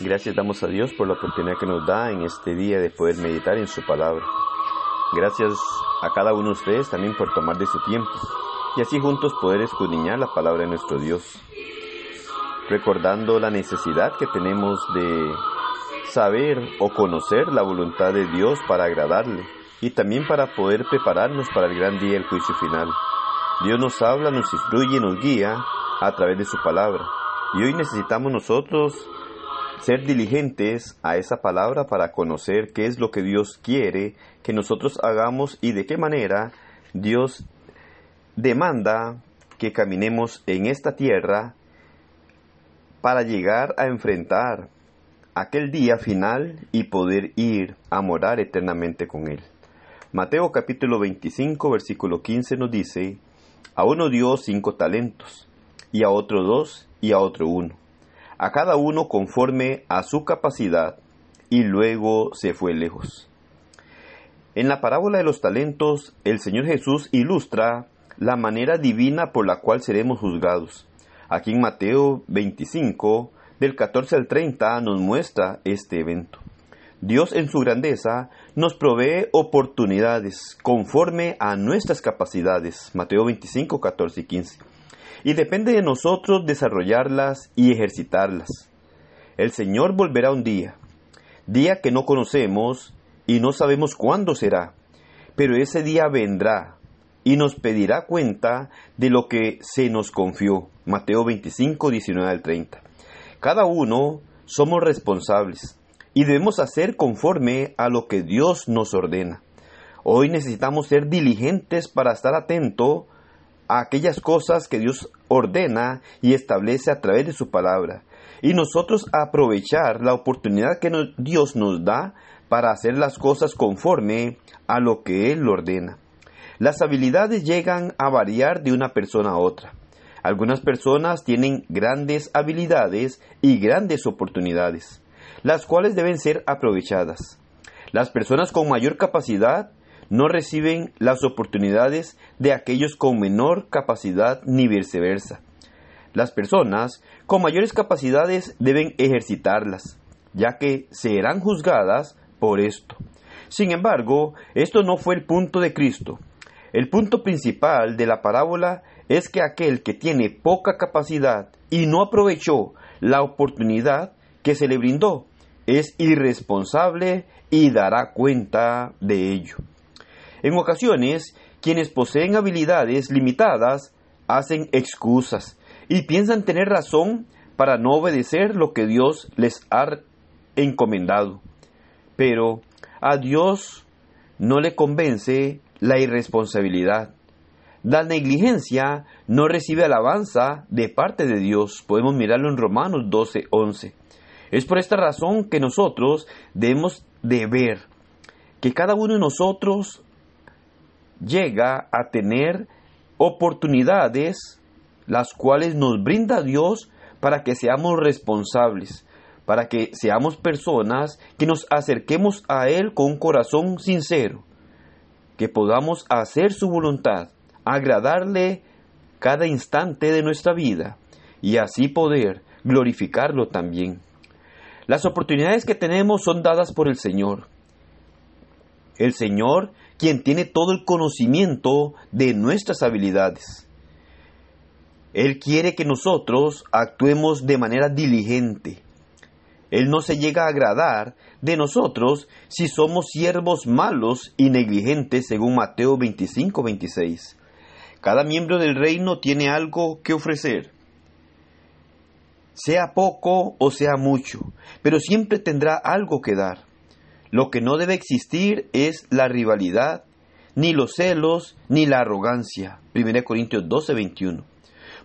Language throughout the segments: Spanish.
Gracias damos a Dios por la oportunidad que nos da en este día de poder meditar en su palabra. Gracias a cada uno de ustedes también por tomar de su tiempo y así juntos poder escudriñar la palabra de nuestro Dios. Recordando la necesidad que tenemos de saber o conocer la voluntad de Dios para agradarle y también para poder prepararnos para el gran día del juicio final. Dios nos habla, nos instruye, nos guía a través de su palabra. Y hoy necesitamos nosotros ser diligentes a esa palabra para conocer qué es lo que Dios quiere que nosotros hagamos y de qué manera Dios demanda que caminemos en esta tierra para llegar a enfrentar aquel día final y poder ir a morar eternamente con Él. Mateo capítulo 25 versículo 15 nos dice, a uno dio cinco talentos, y a otro dos, y a otro uno a cada uno conforme a su capacidad, y luego se fue lejos. En la parábola de los talentos, el Señor Jesús ilustra la manera divina por la cual seremos juzgados. Aquí en Mateo 25, del 14 al 30, nos muestra este evento. Dios en su grandeza nos provee oportunidades conforme a nuestras capacidades. Mateo 25, 14 y 15 y depende de nosotros desarrollarlas y ejercitarlas. El Señor volverá un día, día que no conocemos y no sabemos cuándo será, pero ese día vendrá y nos pedirá cuenta de lo que se nos confió. Mateo 25, 19 al 30. Cada uno somos responsables y debemos hacer conforme a lo que Dios nos ordena. Hoy necesitamos ser diligentes para estar atento a aquellas cosas que Dios ordena y establece a través de su palabra. Y nosotros aprovechar la oportunidad que Dios nos da para hacer las cosas conforme a lo que Él ordena. Las habilidades llegan a variar de una persona a otra. Algunas personas tienen grandes habilidades y grandes oportunidades, las cuales deben ser aprovechadas. Las personas con mayor capacidad no reciben las oportunidades de aquellos con menor capacidad ni viceversa. Las personas con mayores capacidades deben ejercitarlas, ya que serán juzgadas por esto. Sin embargo, esto no fue el punto de Cristo. El punto principal de la parábola es que aquel que tiene poca capacidad y no aprovechó la oportunidad que se le brindó es irresponsable y dará cuenta de ello. En ocasiones, quienes poseen habilidades limitadas hacen excusas y piensan tener razón para no obedecer lo que Dios les ha encomendado. Pero a Dios no le convence la irresponsabilidad. La negligencia no recibe alabanza de parte de Dios. Podemos mirarlo en Romanos 12, 11. Es por esta razón que nosotros debemos de ver que cada uno de nosotros llega a tener oportunidades las cuales nos brinda Dios para que seamos responsables, para que seamos personas que nos acerquemos a Él con un corazón sincero, que podamos hacer su voluntad, agradarle cada instante de nuestra vida y así poder glorificarlo también. Las oportunidades que tenemos son dadas por el Señor. El Señor quien tiene todo el conocimiento de nuestras habilidades. Él quiere que nosotros actuemos de manera diligente. Él no se llega a agradar de nosotros si somos siervos malos y negligentes, según Mateo 25, 26. Cada miembro del reino tiene algo que ofrecer, sea poco o sea mucho, pero siempre tendrá algo que dar. Lo que no debe existir es la rivalidad, ni los celos, ni la arrogancia. 1 Corintios 12, 21.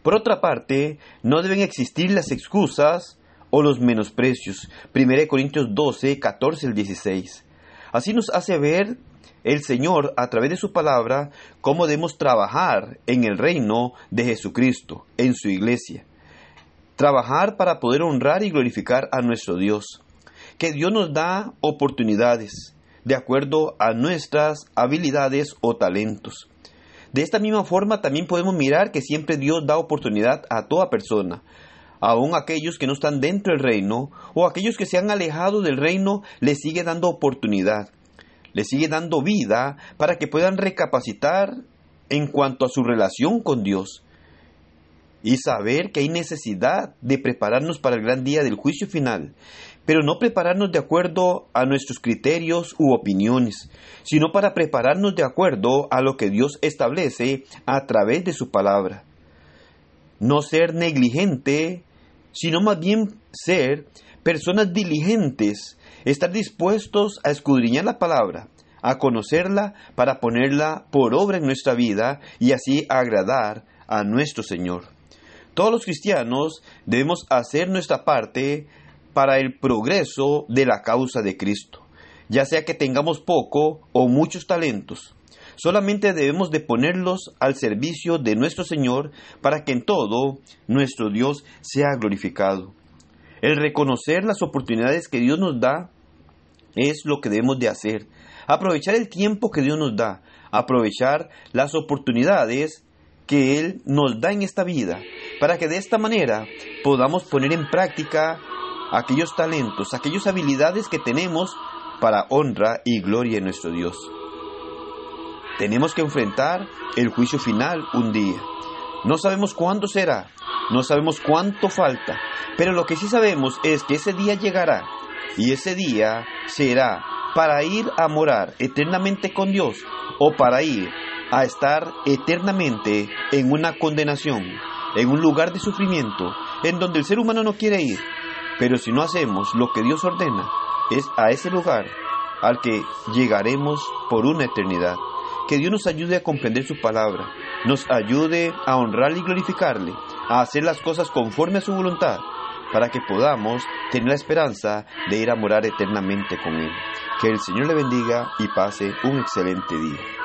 Por otra parte, no deben existir las excusas o los menosprecios. 1 Corintios 12, 14 al 16. Así nos hace ver el Señor a través de su palabra cómo debemos trabajar en el reino de Jesucristo, en su iglesia. Trabajar para poder honrar y glorificar a nuestro Dios que Dios nos da oportunidades de acuerdo a nuestras habilidades o talentos. De esta misma forma también podemos mirar que siempre Dios da oportunidad a toda persona, Aún aquellos que no están dentro del reino o aquellos que se han alejado del reino les sigue dando oportunidad, les sigue dando vida para que puedan recapacitar en cuanto a su relación con Dios y saber que hay necesidad de prepararnos para el gran día del juicio final, pero no prepararnos de acuerdo a nuestros criterios u opiniones, sino para prepararnos de acuerdo a lo que Dios establece a través de su palabra. No ser negligente, sino más bien ser personas diligentes, estar dispuestos a escudriñar la palabra, a conocerla para ponerla por obra en nuestra vida y así agradar a nuestro Señor. Todos los cristianos debemos hacer nuestra parte para el progreso de la causa de Cristo, ya sea que tengamos poco o muchos talentos. Solamente debemos de ponerlos al servicio de nuestro Señor para que en todo nuestro Dios sea glorificado. El reconocer las oportunidades que Dios nos da es lo que debemos de hacer. Aprovechar el tiempo que Dios nos da, aprovechar las oportunidades que Él nos da en esta vida, para que de esta manera podamos poner en práctica aquellos talentos, aquellas habilidades que tenemos para honra y gloria en nuestro Dios. Tenemos que enfrentar el juicio final un día. No sabemos cuándo será, no sabemos cuánto falta, pero lo que sí sabemos es que ese día llegará y ese día será para ir a morar eternamente con Dios o para ir a estar eternamente en una condenación, en un lugar de sufrimiento, en donde el ser humano no quiere ir. Pero si no hacemos lo que Dios ordena, es a ese lugar al que llegaremos por una eternidad. Que Dios nos ayude a comprender su palabra, nos ayude a honrarle y glorificarle, a hacer las cosas conforme a su voluntad, para que podamos tener la esperanza de ir a morar eternamente con Él. Que el Señor le bendiga y pase un excelente día.